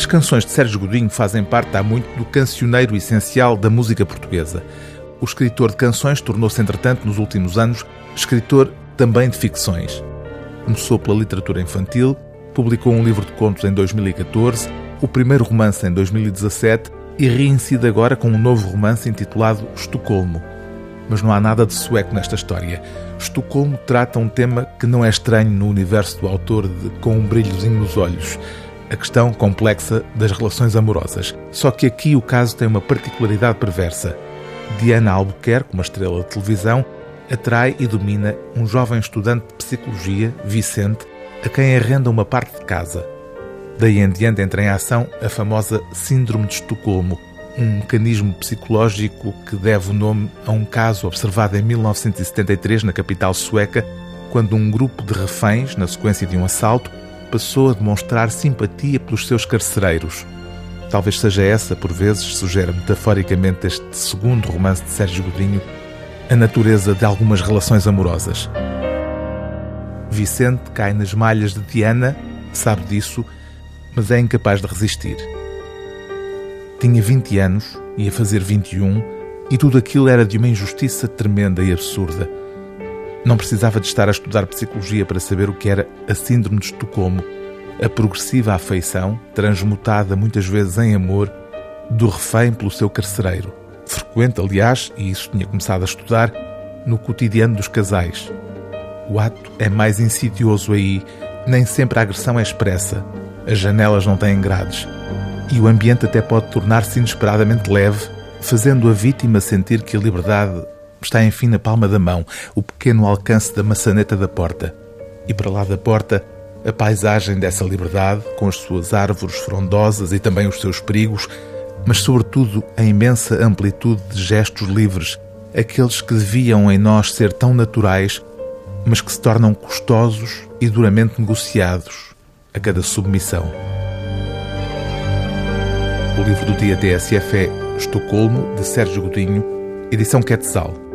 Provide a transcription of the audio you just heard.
As canções de Sérgio Godinho fazem parte há muito do cancioneiro essencial da música portuguesa. O escritor de canções tornou-se, entretanto, nos últimos anos, escritor também de ficções. Começou pela literatura infantil, publicou um livro de contos em 2014, o primeiro romance em 2017 e reincide agora com um novo romance intitulado Estocolmo. Mas não há nada de sueco nesta história. Estocolmo trata um tema que não é estranho no universo do autor de Com um brilhozinho nos olhos a questão complexa das relações amorosas. Só que aqui o caso tem uma particularidade perversa. Diana Albuquerque, uma estrela de televisão, atrai e domina um jovem estudante de psicologia, Vicente, a quem arrenda uma parte de casa. Daí em diante entra em ação a famosa Síndrome de Estocolmo, um mecanismo psicológico que deve o nome a um caso observado em 1973 na capital sueca, quando um grupo de reféns, na sequência de um assalto, passou a demonstrar simpatia pelos seus carcereiros. Talvez seja essa, por vezes, sugere metaforicamente este segundo romance de Sérgio Godinho, a natureza de algumas relações amorosas. Vicente cai nas malhas de Diana, sabe disso, mas é incapaz de resistir. Tinha 20 anos, ia fazer 21, e tudo aquilo era de uma injustiça tremenda e absurda. Não precisava de estar a estudar psicologia para saber o que era a Síndrome de Estocolmo, a progressiva afeição, transmutada muitas vezes em amor, do refém pelo seu carcereiro. Frequente, aliás, e isso tinha começado a estudar, no cotidiano dos casais. O ato é mais insidioso aí, nem sempre a agressão é expressa, as janelas não têm grades, e o ambiente até pode tornar-se inesperadamente leve, fazendo a vítima sentir que a liberdade está enfim na palma da mão, o pequeno alcance da maçaneta da porta. E para lá da porta, a paisagem dessa liberdade, com as suas árvores frondosas e também os seus perigos, mas sobretudo a imensa amplitude de gestos livres, aqueles que deviam em nós ser tão naturais, mas que se tornam custosos e duramente negociados a cada submissão. O livro do dia TSF é Estocolmo, de Sérgio Godinho, edição Quetzal.